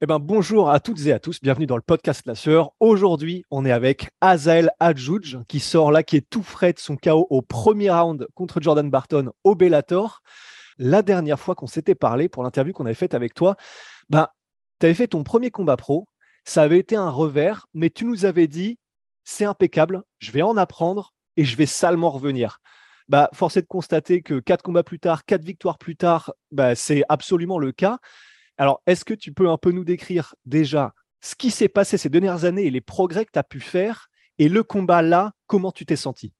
Eh ben, bonjour à toutes et à tous, bienvenue dans le podcast La. Aujourd'hui, on est avec Azael Adjouj qui sort là, qui est tout frais de son chaos au premier round contre Jordan Barton au Bellator. La dernière fois qu'on s'était parlé pour l'interview qu'on avait faite avec toi, ben, tu avais fait ton premier combat pro, ça avait été un revers, mais tu nous avais dit c'est impeccable, je vais en apprendre et je vais salement revenir. Bah, force est de constater que quatre combats plus tard, quatre victoires plus tard, bah, c'est absolument le cas. Alors, est-ce que tu peux un peu nous décrire déjà ce qui s'est passé ces dernières années et les progrès que tu as pu faire et le combat là, comment tu t'es senti?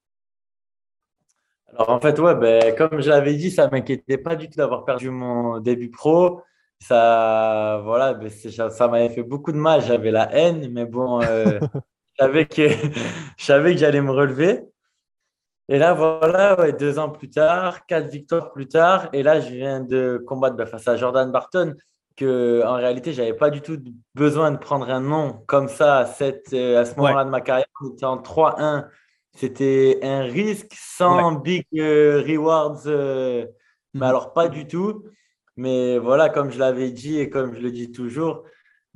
Alors, en fait, ouais, ben, comme je l'avais dit, ça ne m'inquiétait pas du tout d'avoir perdu mon début pro. Ça, voilà, ben, ça m'avait fait beaucoup de mal. J'avais la haine, mais bon, euh, je savais que, que j'allais me relever. Et là, voilà, deux ans plus tard, quatre victoires plus tard, et là, je viens de combattre ben, face à Jordan Barton que en réalité, j'avais pas du tout besoin de prendre un nom comme ça à, cette, euh, à ce moment-là de ma carrière. On était en 3-1. C'était un risque sans big euh, rewards, euh, mais mhm. alors pas du tout. Mais voilà, comme je l'avais dit et comme je le dis toujours,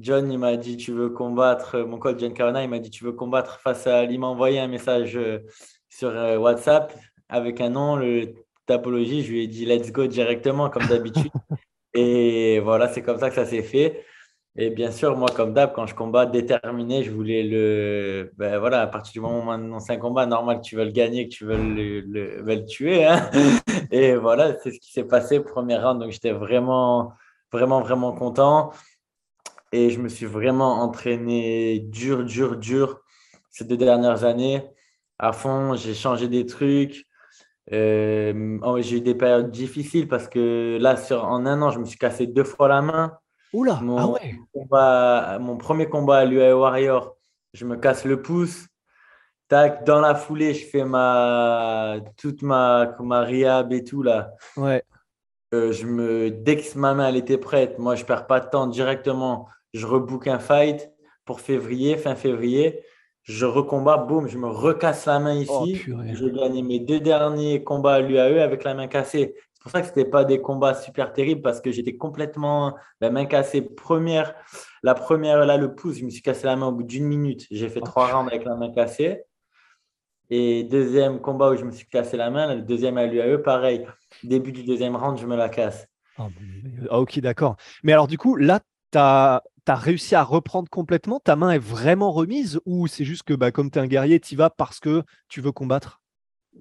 John, il m'a dit, tu veux combattre, mon coach John Carona, il m'a dit, tu veux combattre face à, il m'a envoyé un message sur WhatsApp avec un nom, le tapologie. Je lui ai dit, let's go directement, comme d'habitude. Et voilà, c'est comme ça que ça s'est fait. Et bien sûr, moi, comme d'hab, quand je combat déterminé, je voulais le. Ben voilà, à partir du moment où on c'est un combat, normal que tu veux le gagner, que tu veux le, le, tuer. Hein. Et voilà, c'est ce qui s'est passé, premier round. Donc, j'étais vraiment, vraiment, vraiment content. Et je me suis vraiment entraîné dur, dur, dur ces deux dernières années. À fond, j'ai changé des trucs. Euh, oh, j'ai eu des périodes difficiles parce que là, sur, en un an, je me suis cassé deux fois la main. Oula, mon, ah ouais. combat, mon premier combat à l'UAE Warrior, je me casse le pouce. Tac, dans la foulée, je fais ma, toute ma, ma rehab et tout là. Ouais. Euh, je me, dès que ma main elle était prête, moi je perds pas de temps directement. Je rebook un fight pour février, fin février je recombats, boum, je me recasse la main oh, ici. J'ai gagné mes deux derniers combats à l'UAE avec la main cassée. C'est pour ça que ce n'était pas des combats super terribles parce que j'étais complètement la main cassée. Première, la première, là, le pouce, je me suis cassé la main au bout d'une minute. J'ai fait oh, trois rounds avec la main cassée. Et deuxième combat où je me suis cassé la main, le deuxième à l'UAE, pareil. Début du deuxième round, je me la casse. Oh, ok, d'accord. Mais alors, du coup, là, tu as tu as réussi à reprendre complètement Ta main est vraiment remise ou c'est juste que bah, comme tu es un guerrier, tu y vas parce que tu veux combattre?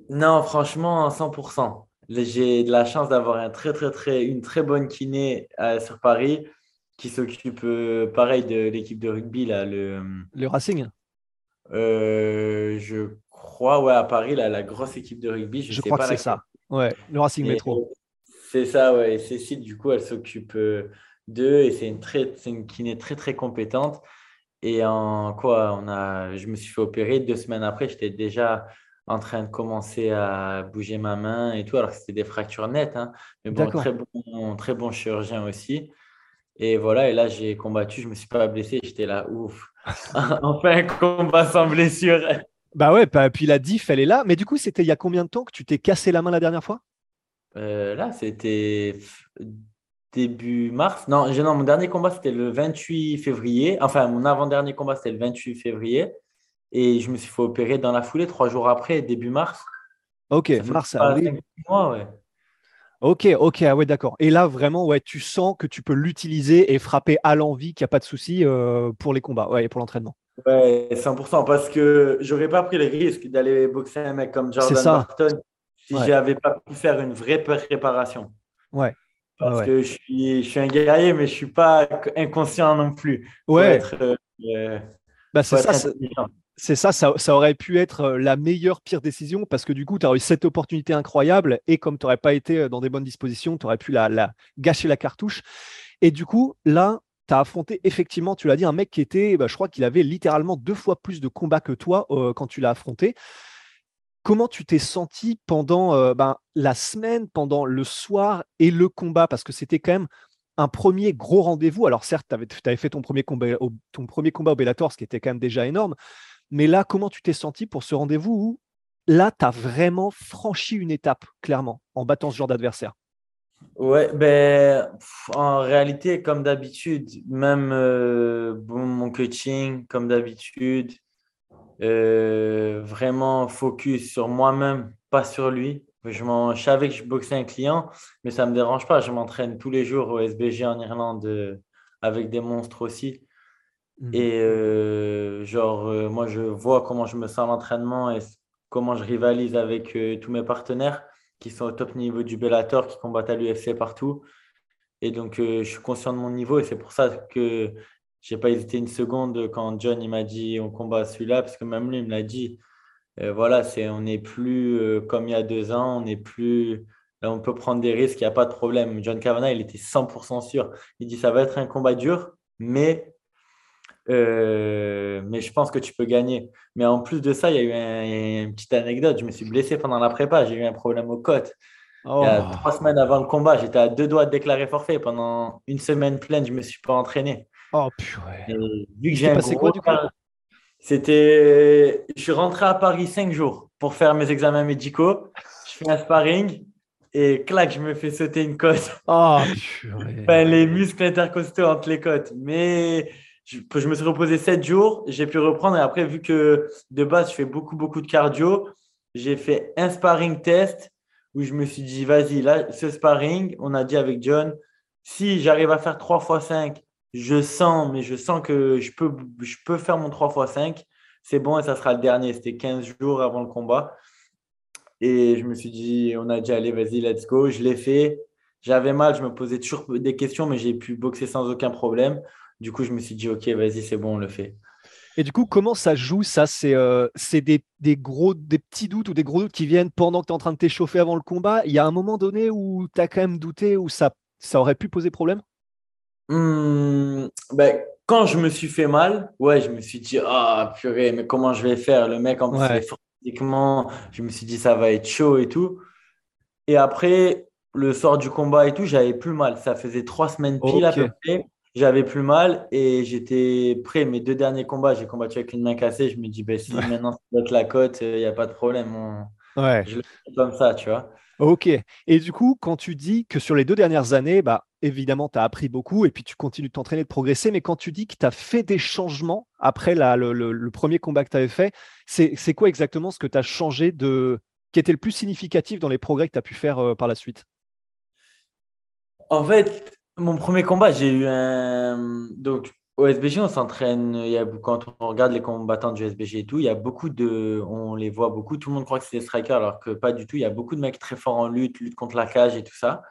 Non, franchement, 100%. J'ai de la chance d'avoir un très, très, très, une très bonne kiné euh, sur Paris qui s'occupe, euh, pareil, de l'équipe de rugby. Là, le, le Racing? euh, Je crois, ouais, à Paris, là, la grosse équipe de rugby. Je, crois que c'est ça. Ouais, le Racing Métro. C'est ça, ouais. Et Cécile, du coup, elle s'occupe deux, et c'est une, très, une kiné très, très compétente. Et en quoi on a, Je me suis fait opérer. Deux semaines après, j'étais déjà en train de commencer à bouger ma main et tout, alors que c'était des fractures nettes. Hein. Mais bon, très bon, très bon chirurgien aussi. Et voilà, et là, j'ai combattu, je ne me suis pas blessé, j'étais là, ouf. enfin, combat sans blessure. Bah ouais, bah, puis la diff, elle est là. Mais du coup, c'était il y a combien de temps que tu t'es cassé la main la dernière fois? Euh, Là, c'était début mars. Non, non, mon dernier combat, c'était le 28 février. Enfin, mon avant-dernier combat, c'était le 28 février. Et je me suis fait opérer dans la foulée, trois jours après, début mars. Ok, mars, avril. ouais. Ok, ok, ah ouais, d'accord. Et là, vraiment, ouais, tu sens que tu peux l'utiliser et frapper à l'envie, qu'il n'y a pas de souci euh, pour les combats, ouais, pour l'entraînement. Ouais, 100%, parce que j'aurais pas pris le risque d'aller boxer un mec comme Jordan Barton si je n'avais pas pu faire une vraie préparation. Ouais. Parce que je suis, je suis un guerrier, mais je ne suis pas inconscient non plus. Ouais. Euh, bah, c'est ça. C'est ça, ça, aurait pu être euh, la meilleure, pire décision parce que du coup, tu as eu cette opportunité incroyable et comme tu n'aurais pas été euh, dans des bonnes dispositions, tu aurais pu la, gâcher la cartouche. Et du coup, là, tu as affronté effectivement, tu l'as dit, un mec qui était, bah, je crois qu'il avait littéralement deux fois plus de combats que toi euh, quand tu l'as affronté. Comment tu t'es senti pendant ben, la semaine, pendant le soir et le combat? Parce que c'était quand même un premier gros rendez-vous. Alors certes, tu avais, fait ton premier, combat, ton premier combat au Bellator, ce qui était quand même déjà énorme. Mais là, comment tu t'es senti pour ce rendez-vous où là, tu as vraiment franchi une étape, clairement, en battant ce genre d'adversaire? Ouais, ben, en réalité, comme d'habitude, même euh, mon coaching, comme d'habitude, euh, vraiment focus sur moi-même, pas sur lui. Je, je, savais que je boxais un client, mais ça ne me dérange pas. Je m'entraîne tous les jours au SBG en Irlande euh, avec des monstres aussi. Mmh. Et euh, genre, moi, je vois comment je me sens à l'entraînement et comment je rivalise avec tous mes partenaires qui sont au top niveau du Bellator, qui combattent à l'UFC partout. Et donc, je suis conscient de mon niveau et c'est pour ça que j'ai pas hésité une seconde quand John il m'a dit on combat celui-là, parce que même lui, il me l'a dit. voilà, c'est, on n'est plus comme il y a deux ans, on n'est plus. on peut prendre des risques, il n'y a pas de problème. John Kavanagh, il était 100% sûr. Il dit ça va être un combat dur, mais euh, mais je pense que tu peux gagner. Mais en plus de ça, il y a eu une petite anecdote. Je me suis blessé pendant la prépa. J'ai eu un problème aux côtes. Oh. trois semaines avant le combat, j'étais à deux doigts de déclarer forfait. Pendant une semaine pleine, je ne me suis pas entraîné. Oh purée. vu que j'ai passé quoi du coup? C'était. Je suis rentré à Paris cinq jours pour faire mes examens médicaux. Je fais un sparring et clac, je me fais sauter une côte. Oh purée. enfin, les muscles intercostaux entre les côtes. Mais je, me suis reposé 7 jours, j'ai pu reprendre. Et après, vu que de base, je fais beaucoup, beaucoup de cardio, j'ai fait un sparring test où je me suis dit, vas-y, là, ce sparring, on a dit avec John, si j'arrive à faire 3 x 5, je sens, mais je sens que je peux, je peux faire mon 3 x 5, c'est bon et ça sera le dernier. C'était 15 jours avant le combat. Et je me suis dit, on a dit, allez, vas-y, let's go. Je l'ai fait. J'avais mal, je me posais toujours des questions, mais j'ai pu boxer sans aucun problème. Du coup, je me suis dit, OK, vas-y, c'est bon, on le fait. Et du coup, comment ça joue Ça, c'est euh, des, des, gros, des petits doutes ou des gros doutes qui viennent pendant que tu es en train de t'échauffer avant le combat? Il y a un moment donné où tu as quand même douté, où ça aurait pu poser problème? Mmh, ben, Quand je me suis fait mal, ouais, je me suis dit, ah purée, mais comment je vais faire? Le mec, en plus, physiquement, je me suis dit, ça va être chaud et tout. Et après, le soir du combat et tout, j'avais plus mal. Ça faisait trois semaines pile à peu près j'avais plus mal et j'étais prêt. Mes deux derniers combats, j'ai combattu avec une main cassée. Je me dis, ben, si maintenant c'est la côte, il n'y a pas de problème. Ouais. Je le fais comme ça, tu vois. Ok. Et du coup, quand tu dis que sur les deux dernières années, bah, évidemment, tu as appris beaucoup et puis tu continues de t'entraîner, de progresser, mais quand tu dis que tu as fait des changements après le, premier combat que tu avais fait, c'est quoi exactement ce que tu as changé de. qui était le plus significatif dans les progrès que tu as pu faire euh, par la suite? En fait, mon premier combat, j'ai eu un. Donc, au SBG, on s'entraîne. Il y a... Quand on regarde les combattants du SBG et tout, il y a beaucoup de. On les voit beaucoup. Tout le monde croit que c'est des strikers, alors que pas du tout. Il y a beaucoup de mecs très forts en lutte, lutte contre la cage et tout ça.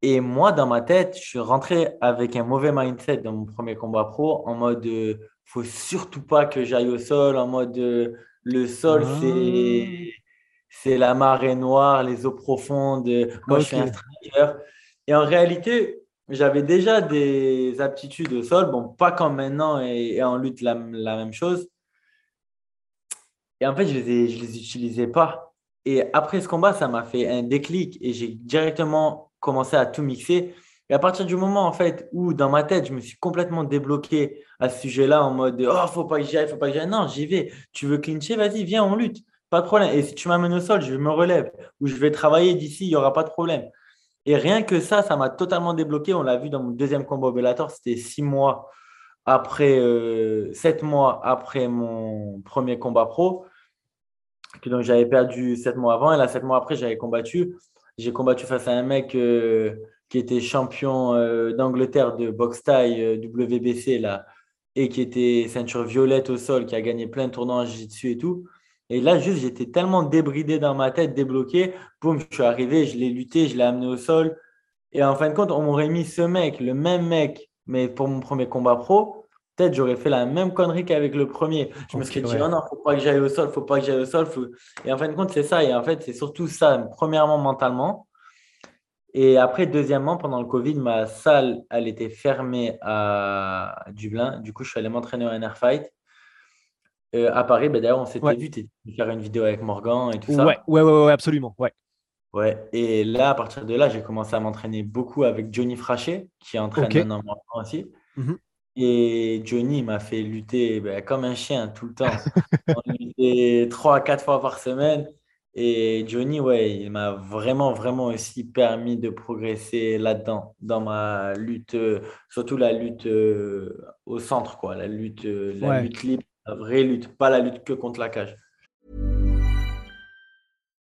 Et moi, dans ma tête, je suis rentré avec un mauvais mindset dans mon premier combat pro, en mode euh, faut surtout pas que j'aille au sol, en mode euh, le sol, c'est ah. c'est la marée noire, les eaux profondes. Moi, je suis un striker. Et en réalité, j'avais déjà des aptitudes au sol, bon, pas comme maintenant et, en lutte la, même chose. Et en fait, je les, les utilisais pas. Et après ce combat, ça m'a fait un déclic et j'ai directement commencé à tout mixer. Et à partir du moment en fait où dans ma tête, je me suis complètement débloqué à ce sujet-là en mode oh, faut pas que j'y aille, faut pas que j'y aille. Non, j'y vais. Tu veux clincher, vas-y, viens, on lutte. Pas de problème. Et si tu m'amènes au sol, je me relève ou je vais travailler d'ici, il n'y aura pas de problème. Et rien que ça, ça m'a totalement débloqué. On l'a vu dans mon deuxième combat Bellator, c'était six mois après, euh, sept mois après mon premier combat pro. donc j'avais perdu sept mois avant et là, sept mois après, j'avais combattu. J'ai combattu face à un mec euh, qui était champion euh, d'Angleterre de boxe taille WBC là, et qui était ceinture violette au sol, qui a gagné plein de tournois en jiu-jitsu et tout. Et là, juste, j'étais tellement débridé dans ma tête, débloqué. Boum, je suis arrivé, je l'ai lutté, je l'ai amené au sol. Et en fin de compte, on m'aurait mis ce mec, le même mec, mais pour mon premier combat pro. peut-être j'aurais fait la même connerie qu'avec le premier. Je me serais dit, oh non, faut pas que j'aille au sol, faut pas que j'aille au sol. Et en fin de compte, c'est ça. Et en fait, c'est surtout ça, premièrement, mentalement. Et après, deuxièmement, pendant le Covid, ma salle, elle était fermée à Dublin. Du coup, je suis allé m'entraîner au NR Fight. Euh, à Paris, ben, d'ailleurs, on s'était vu, tu faire une vidéo avec Morgan et tout ça. Ouais, ouais, ouais, ouais absolument. Ouais. Ouais, et là, à partir de là, j'ai commencé à m'entraîner beaucoup avec Johnny Fraché, qui entraîne okay. un aussi. Mmh et Johnny m'a fait lutter ben, comme un chien tout le temps. On luttait trois à quatre fois par semaine. Et Johnny, ouais, il m'a vraiment, vraiment aussi permis de progresser là-dedans, dans ma lutte, surtout la lutte euh, au centre, quoi, la lutte, euh, la lutte libre, la vraie lutte, pas la lutte que contre la cage.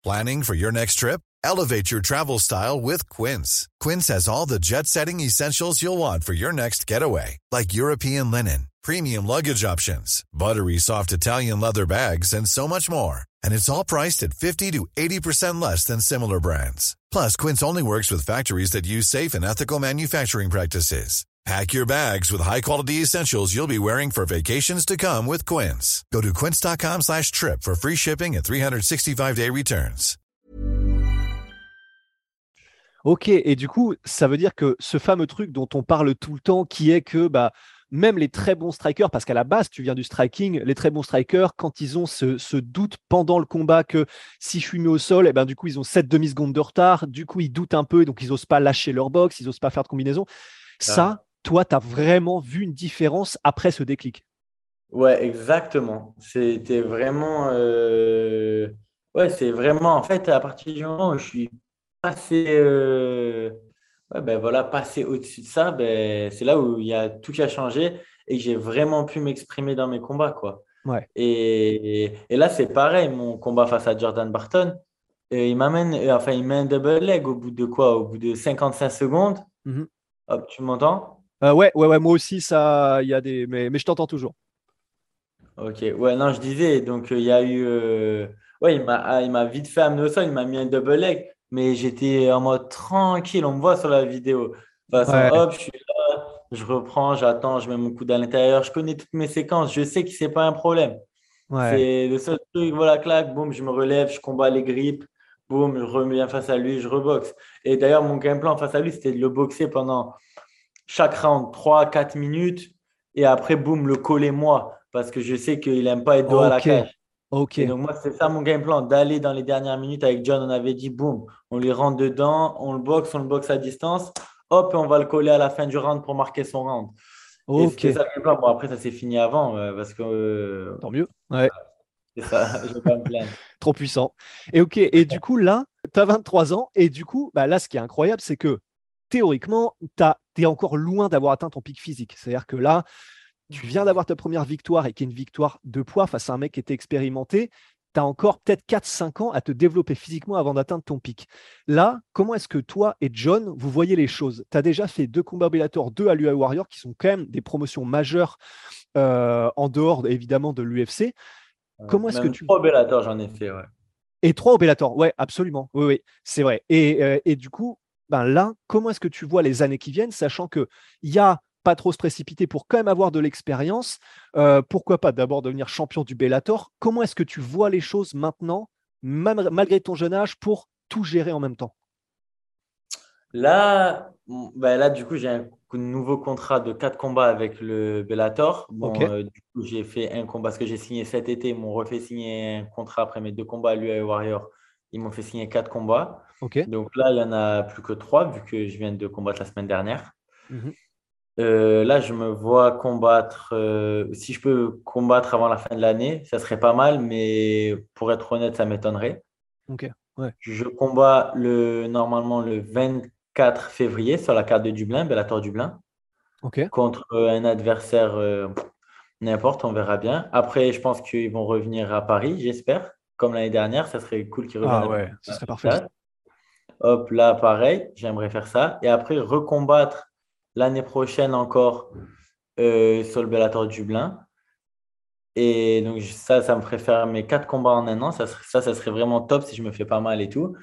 Planning for your next trip? Elevate your travel style with Quince. Quince has all the jet-setting essentials you'll want for your next getaway, like European linen, premium luggage options, buttery soft Italian leather bags, and so much more and it's all priced at 50 to 80% less than similar brands. Plus, Quince only works with factories that use safe and ethical manufacturing practices. Pack your bags with high-quality essentials you'll be wearing for vacations to come with Quince. Go to quince.com slash trip for free shipping and 365-day returns. Ok, et du coup, ça veut dire que ce fameux truc dont on parle tout le temps, qui est que bah, même les très bons strikers, parce qu'à la base, tu viens du striking, les très bons strikers, quand ils ont ce, doute pendant le combat que si je suis mis au sol, et eh ben, du coup, ils ont 7 demi-secondes de retard, du coup, ils doutent un peu, donc ils n'osent pas lâcher leur box, ils n'osent pas faire de combinaison. Ça, toi, tu as vraiment vu une différence après ce déclic? Ouais, exactement. C'était vraiment. Euh, ouais, c'est vraiment. En fait, à partir du moment où je suis passé. Euh, ouais, ben voilà, passer au-dessus de ça, ben, c'est là où il y a tout qui a changé et que j'ai vraiment pu m'exprimer dans mes combats. Quoi. Ouais. Et, et, là, c'est pareil, mon combat face à Jordan Barton, et il m'amène, enfin, il met un double leg au bout de quoi? Au bout de 55 secondes. Mm-hmm. Hop, tu m'entends? Euh, ouais, ouais, ouais, moi aussi, ça, il y a des. Mais, mais je t'entends toujours. Ok, ouais, non, je disais, donc il y a eu. Euh... Ouais, il m'a, ah, il m'a vite fait amener au sol, il m'a mis un double leg mais j'étais en mode tranquille. On me voit sur la vidéo. hop, je suis là, je reprends, j'attends, je mets mon coude à l'intérieur. Je connais toutes mes séquences. Je sais que c'est pas un problème. C'est le seul truc, voilà, clac, boum, je me relève, je combats les grippes, boum, je reviens face à lui, je reboxe. Et d'ailleurs, mon game plan face à lui, c'était de le boxer pendant chaque round, 3-4 minutes, et après, boum, le coller moi, parce que je sais qu'il n'aime pas être dos à la cage. Ok. donc, moi, c'est ça mon game plan, d'aller dans les dernières minutes avec John. On avait dit, boum, on lui rentre dedans, on le boxe, on le boxe à distance. Hop, et on va le coller à la fin du round pour marquer son round. Ok. ça le plan. Bon, après, ça s'est fini avant euh, parce que. Euh, Tant mieux. Ouais. C'est ça, je vais pas me plaindre. Trop puissant. Et ok, et du coup, là, tu as 23 ans. Et du coup, bah, là, ce qui est incroyable, c'est que théoriquement, tu es encore loin d'avoir atteint ton pic physique. C'est-à-dire que là, tu viens d'avoir ta première victoire et qui est une victoire de poids face à un mec qui était expérimenté, tu as encore peut-être 4-5 ans à te développer physiquement avant d'atteindre ton pic. Là, comment est-ce que toi et John, vous voyez les choses? Tu as déjà fait deux combats Bellator, deux à l'UA Warrior, qui sont quand même des promotions majeures euh, en dehors évidemment de l'UFC. Comment est-ce que tu. Trois Bellator, j'en ai fait, ouais. Et trois au Bellator, ouais, absolument. Oui, oui, c'est vrai. Et, euh, et, du coup, ben là, comment est-ce que tu vois les années qui viennent, sachant qu'il y a pas trop se précipiter pour quand même avoir de l'expérience. Euh, pourquoi pas d'abord devenir champion du Bellator Comment est-ce que tu vois les choses maintenant, malgré ton jeune âge, pour tout gérer en même temps? Là, ben là, du coup, j'ai un nouveau contrat de quatre combats avec le Bellator. Bon, euh, du coup, j'ai fait un combat parce que j'ai signé cet été. Ils m'ont refait signer un contrat après mes deux combats à l'UAE Warrior. Ils m'ont fait signer quatre combats. Donc là, il n'y en a plus que trois vu que je viens de combattre la semaine dernière. Mmh euh, là, je me vois combattre. Euh, si je peux combattre avant la fin de l'année, ça serait pas mal, mais pour être honnête, ça m'étonnerait. Ok. Je combats le, normalement le 24 février sur la carte de Dublin, Bellator Dublin, contre euh, un adversaire n'importe, on verra bien. Après, je pense qu'ils vont revenir à Paris, j'espère, comme l'année dernière. Ça serait cool qu'ils reviennent. Ah ouais, ça serait parfait. Hop, là, pareil, j'aimerais faire ça. Et après, recombattre l'année prochaine encore euh, sur le Bellator Dublin. Et donc, ça, ça me ferait faire mes quatre combats en un an. Ça, ça, ça serait vraiment top si je me fais pas mal et tout.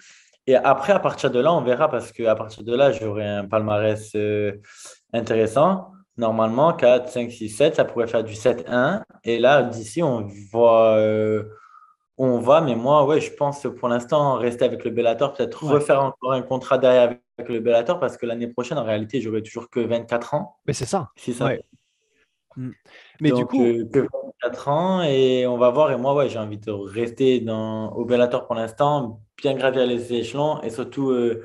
Et après, à partir de là, on verra parce qu'à partir de là, j'aurai un palmarès euh, intéressant normalement, 4, 5, 6, 7, ça pourrait faire du 7-1. Et là, d'ici, on voit on va, mais moi, ouais, je pense pour l'instant rester avec le Bellator, peut-être refaire encore un contrat derrière avec le Bellator, parce que l'année prochaine, en réalité, j'aurai toujours que 24 ans. Mais c'est ça. C'est ça. Mm. Mais du coup. Euh, que 24 ans, et on va voir. Et moi, ouais, j'ai envie de rester dans, au Bellator pour l'instant, bien gravir les échelons, et surtout euh,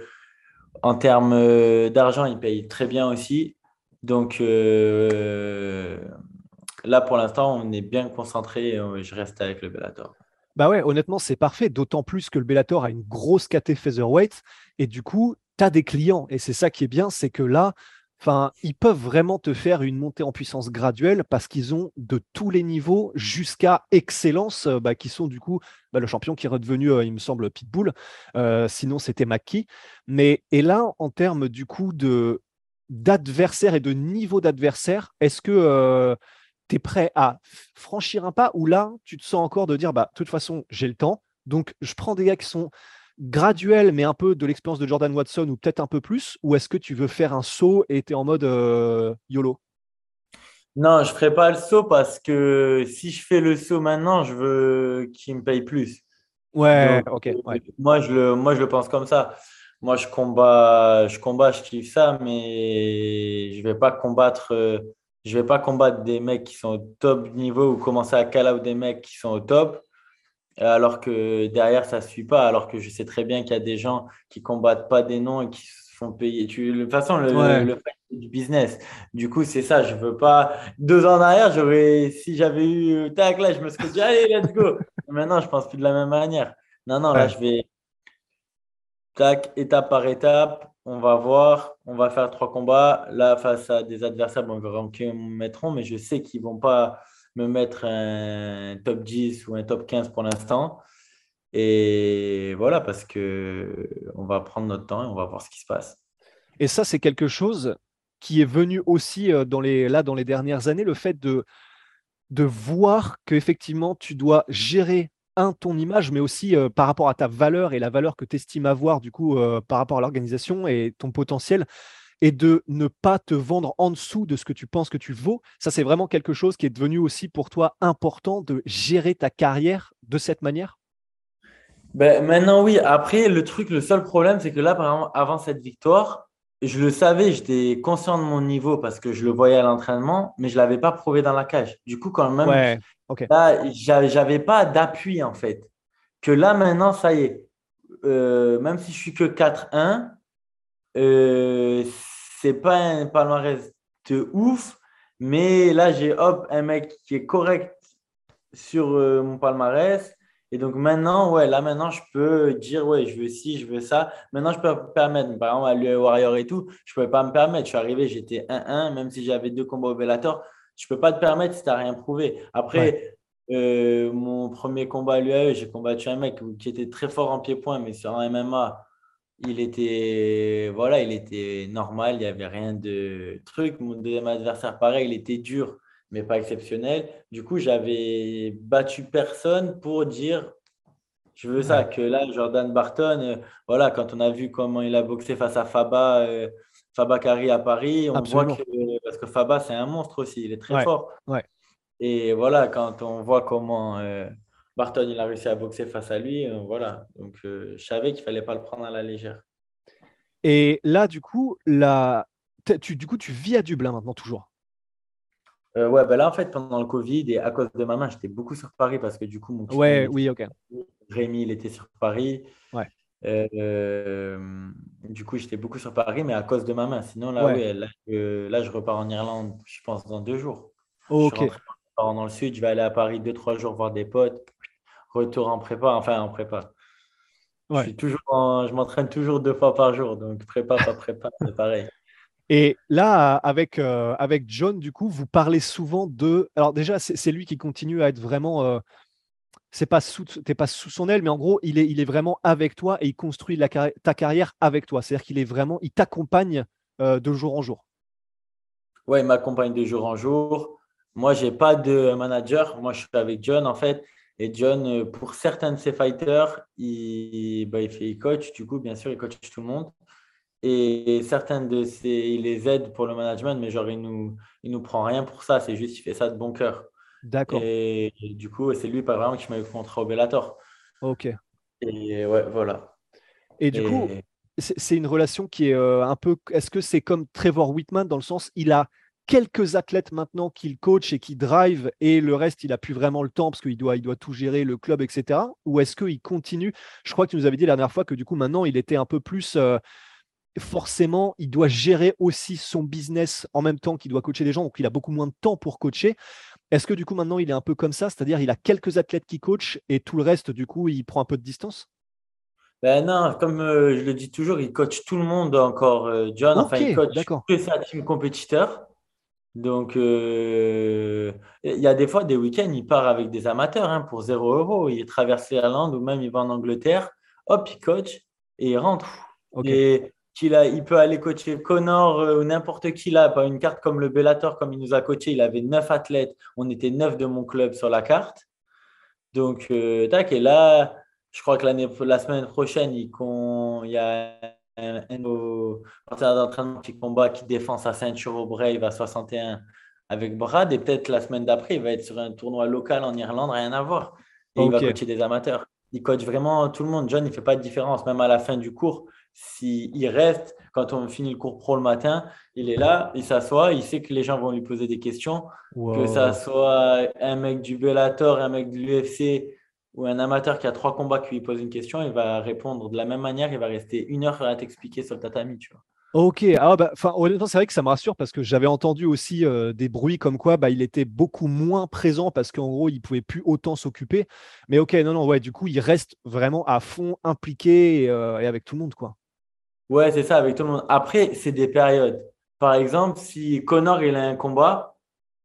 en termes euh, d'argent, ils payent très bien aussi. Donc là, pour l'instant, on est bien concentré. Je reste avec le Bellator. Bah ouais, honnêtement, c'est parfait, d'autant plus que le Bellator a une grosse KT featherweight et du coup, tu as des clients et c'est ça qui est bien, c'est que là, ils peuvent vraiment te faire une montée en puissance graduelle parce qu'ils ont de tous les niveaux jusqu'à excellence, euh, bah, qui sont du coup bah, le champion qui est redevenu, euh, il me semble, Pitbull. Euh, sinon, c'était Maki. Mais et là, en termes du coup de d'adversaire et de niveau d'adversaire, est-ce que tu es prêt à franchir un pas ou là, tu te sens encore de dire, bah, de toute façon, j'ai le temps, donc je prends des gars qui sont graduels, mais un peu de l'expérience de Jordan Watson ou peut-être un peu plus, ou est-ce que tu veux faire un saut et tu es en mode euh, YOLO? Non, je ne ferai pas le saut parce que si je fais le saut maintenant, je veux qu'il me paye plus. Ouais, ok. Moi, je le, moi, je le pense comme ça. Moi, je combats, je combats, je kiffe ça, mais je ne vais pas combattre. Euh, je vais pas combattre des mecs qui sont au top niveau ou commencer à call out des mecs qui sont au top, alors que derrière, ça ne suit pas. Alors que je sais très bien qu'il y a des gens qui combattent pas des noms et qui se font payer. Tu, de toute façon, le, le, du business. Du coup, c'est ça. Je veux pas. Deux ans en arrière, j'aurais, si j'avais eu tac là, je me serais dit allez, let's go. Maintenant, je pense plus de la même manière. Non, non, là, je vais tac, étape par étape on va voir, on va faire trois combats. Là, face à des adversaires, bon, qui me mettront, mais je sais qu'ils ne vont pas me mettre un top 10 ou un top 15 pour l'instant. Et voilà, parce que on va prendre notre temps et on va voir ce qui se passe. Et ça, c'est quelque chose qui est venu aussi euh, dans les, dernières années, le fait de, de voir qu'effectivement, tu dois gérer ton image, mais aussi euh, par rapport à ta valeur et la valeur que tu estimes avoir du coup euh, par rapport à l'organisation et ton potentiel, et de ne pas te vendre en dessous de ce que tu penses que tu vaux. Ça, c'est vraiment quelque chose qui est devenu aussi pour toi important de gérer ta carrière de cette manière? Ben, Maintenant, oui. Après, le truc, le seul problème, c'est que là, par exemple, avant cette victoire, je le savais, j'étais conscient de mon niveau parce que je le voyais à l'entraînement, mais je ne l'avais pas prouvé dans la cage. Du coup, quand même, Là, j'avais pas d'appui en fait. Que là maintenant, ça y est. Euh, même si je suis que 4-1, euh, c'est pas un palmarès de ouf, mais là j'ai hop un mec qui est correct sur euh, mon palmarès. Et donc maintenant, ouais, là maintenant je peux dire ouais, je veux ci, je veux ça. Maintenant je peux me permettre, par exemple à l'UE Warrior et tout, je pouvais pas me permettre. Je suis arrivé, j'étais 1-1, même si j'avais deux combats au Bellator je peux pas te permettre si tu n'as rien prouvé. Après, euh, mon premier combat à l'UAE, j'ai combattu un mec qui était très fort en pied-point, mais sur un MMA, il était, voilà, il était normal, il n'y avait rien de truc. Mon deuxième adversaire, pareil, il était dur, mais pas exceptionnel. Du coup, j'avais battu personne pour dire je veux ça. Que là, Jordan Barton, euh, voilà, quand on a vu comment il a boxé face à Faba, euh, Fabakari à Paris, on voit que, parce que Faba, c'est un monstre aussi, il est très fort. Ouais. Et voilà, quand on voit comment euh, Barton il a réussi à boxer face à lui, euh, voilà. Donc, je savais qu'il fallait pas le prendre à la légère. Et là, du coup, la... tu, du coup, tu vis à Dublin maintenant, toujours? Ouais, ben là, en fait, pendant le Covid et à cause de ma main, j'étais beaucoup sur Paris parce que du coup, mon Ouais, oui, ok. Rémi, il était sur Paris. Ouais. Euh, du coup, j'étais beaucoup sur Paris, mais à cause de ma main. Sinon, là, oui, là, je repars en Irlande, je pense, dans deux jours. ok. Je dans le sud, je vais aller à Paris deux, trois jours voir des potes. Retour en prépa, enfin en prépa. Je, suis toujours je m'entraîne toujours deux fois par jour, donc prépa, pas prépa, c'est pareil. Et là, avec, euh, avec John, du coup, vous parlez souvent de. Alors, déjà, c'est lui qui continue à être vraiment euh, c'est pas sous, pas sous son aile, mais en gros, il est, il est vraiment avec toi et il construit ta carrière avec toi. C'est-à-dire qu'il est vraiment, il t'accompagne euh, de jour en jour. Ouais, il m'accompagne de jour en jour. Moi, j'ai pas de manager. Moi, je suis avec John en fait. Et John, euh, pour certains de ses fighters, il, bah, il fait, il coach. Du coup, bien sûr, il coach tout le monde. Et certains de ces, il les aide pour le management, mais genre, il nous, il nous prend rien pour ça. C'est juste, il fait ça de bon cœur. D'accord. Et, du coup, c'est lui, pas vraiment, qui m'a eu contre au Bellator. Ok. Et ouais, voilà. Et du coup, c'est une relation qui est euh, un peu. Est-ce que c'est comme Trevor Whitman dans le sens, il a quelques athlètes maintenant qu'il coach et qui drive et le reste, il a plus vraiment le temps parce qu'il doit, il doit tout gérer, le club, etc. Ou est-ce qu'il continue? Je crois que tu nous avais dit la dernière fois que du coup, maintenant, il était un peu plus. Euh, forcément, il doit gérer aussi son business en même temps qu'il doit coacher des gens, donc il a beaucoup moins de temps pour coacher. Est-ce que du coup, maintenant, il est un peu comme ça C'est-à-dire, il a quelques athlètes qui coachent et tout le reste, du coup, il prend un peu de distance? Ben non, comme euh, je le dis toujours, il coach tout le monde encore, euh, John. enfin, il coach que sa team compétiteur. Donc, euh, il y a des fois, des week-ends, il part avec des amateurs hein, pour 0 euros. Il traverse l'Irlande ou même il va en Angleterre. Hop, il coach et il rentre. Et qu'il a, il peut aller coacher Connor euh, ou n'importe qui là, pas une carte comme le Bellator, comme il nous a coaché. Il avait neuf athlètes. On était neuf de mon club sur la carte. Donc, euh, tac. Et là, je crois que la semaine prochaine, il, il y a un, partenaire d'entraînement qui combat, qui défend sa ceinture au Brave à 61 avec Brad. Et peut-être la semaine d'après, il va être sur un tournoi local en Irlande, rien à voir. Et il va coacher des amateurs. Il coach vraiment tout le monde. John, il ne fait pas de différence. Même à la fin du cours, s'il reste, quand on finit le cours pro le matin, il est là, il s'assoit, il sait que les gens vont lui poser des questions. Que ça soit un mec du Bellator, un mec de l'UFC ou un amateur qui a trois combats qui lui pose une question, il va répondre de la même manière, il va rester une heure à t'expliquer sur le tatami, tu vois. Ok, ah bah, honnêtement, c'est vrai que ça me rassure parce que j'avais entendu aussi euh, des bruits comme quoi bah, il était beaucoup moins présent parce qu'en gros, il pouvait plus autant s'occuper. Mais ok, non, non, ouais, du coup, il reste vraiment à fond impliqué et, euh, et avec tout le monde, quoi. Ouais, c'est ça, avec tout le monde. Après, c'est des périodes. Par exemple, si Connor il a un combat,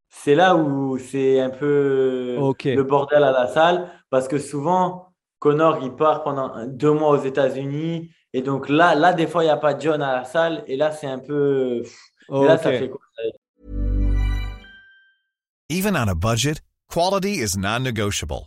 c'est là où c'est un peu le bordel à la salle parce que souvent, Connor il part pendant deux mois aux États-Unis et donc là, là des fois, il n'y a pas John à la salle et là, c'est un peu. Et là, ça fait quoi Even on a budget, quality is non-negotiable.